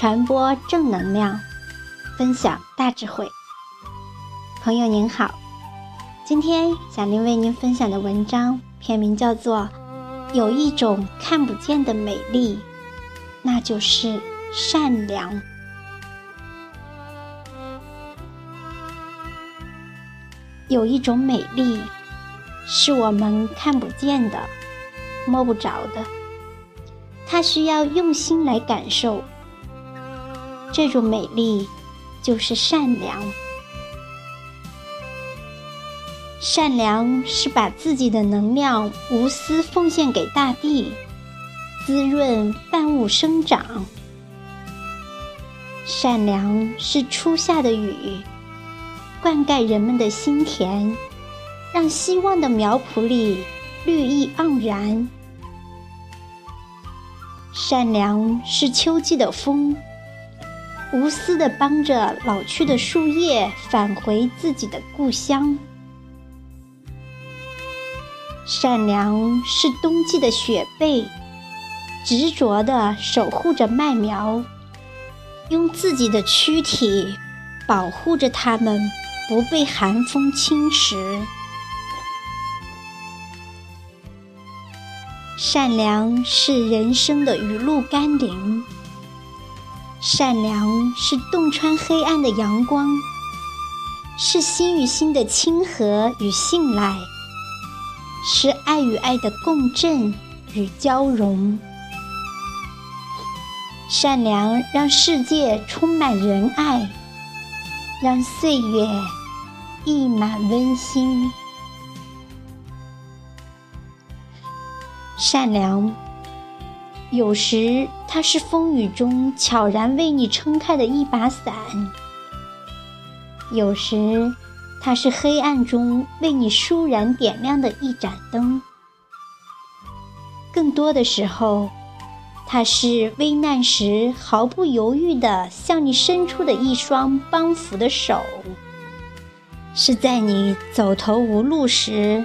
传播正能量，分享大智慧。朋友您好，今天小林为您分享的文章片名叫做《有一种看不见的美丽》，那就是善良。有一种美丽，是我们看不见的、摸不着的，它需要用心来感受。这种美丽，就是善良。善良是把自己的能量无私奉献给大地，滋润万物生长。善良是初夏的雨。灌溉人们的心田，让希望的苗圃里绿意盎然。善良是秋季的风，无私的帮着老去的树叶返回自己的故乡。善良是冬季的雪被，执着的守护着麦苗，用自己的躯体保护着它们。不被寒风侵蚀。善良是人生的雨露甘霖，善良是洞穿黑暗的阳光，是心与心的亲和与信赖，是爱与爱的共振与交融。善良让世界充满仁爱，让岁月。溢满温馨，善良。有时，它是风雨中悄然为你撑开的一把伞；有时，它是黑暗中为你倏然点亮的一盏灯；更多的时候，它是危难时毫不犹豫地向你伸出的一双帮扶的手。是在你走投无路时，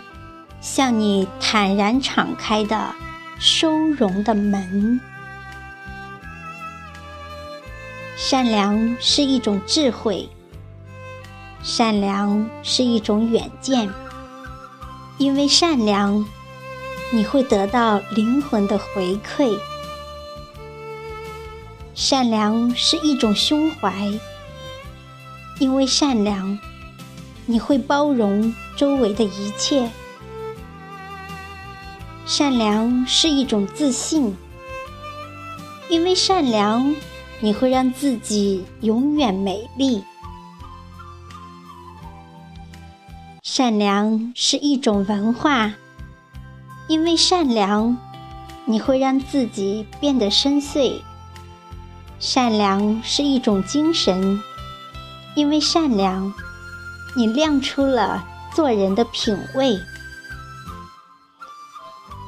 向你坦然敞开的收容的门。善良是一种智慧，善良是一种远见。因为善良，你会得到灵魂的回馈。善良是一种胸怀，因为善良。你会包容周围的一切，善良是一种自信，因为善良，你会让自己永远美丽。善良是一种文化，因为善良，你会让自己变得深邃。善良是一种精神，因为善良。你亮出了做人的品味，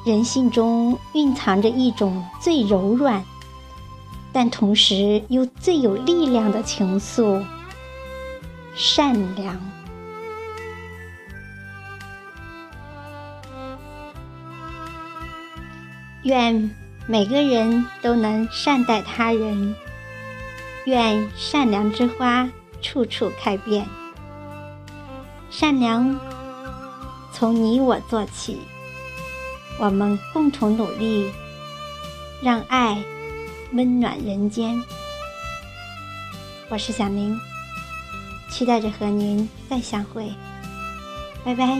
人性中蕴藏着一种最柔软，但同时又最有力量的情愫——善良。愿每个人都能善待他人，愿善良之花处处开遍。善良从你我做起，我们共同努力，让爱温暖人间。我是小明，期待着和您再相会，拜拜。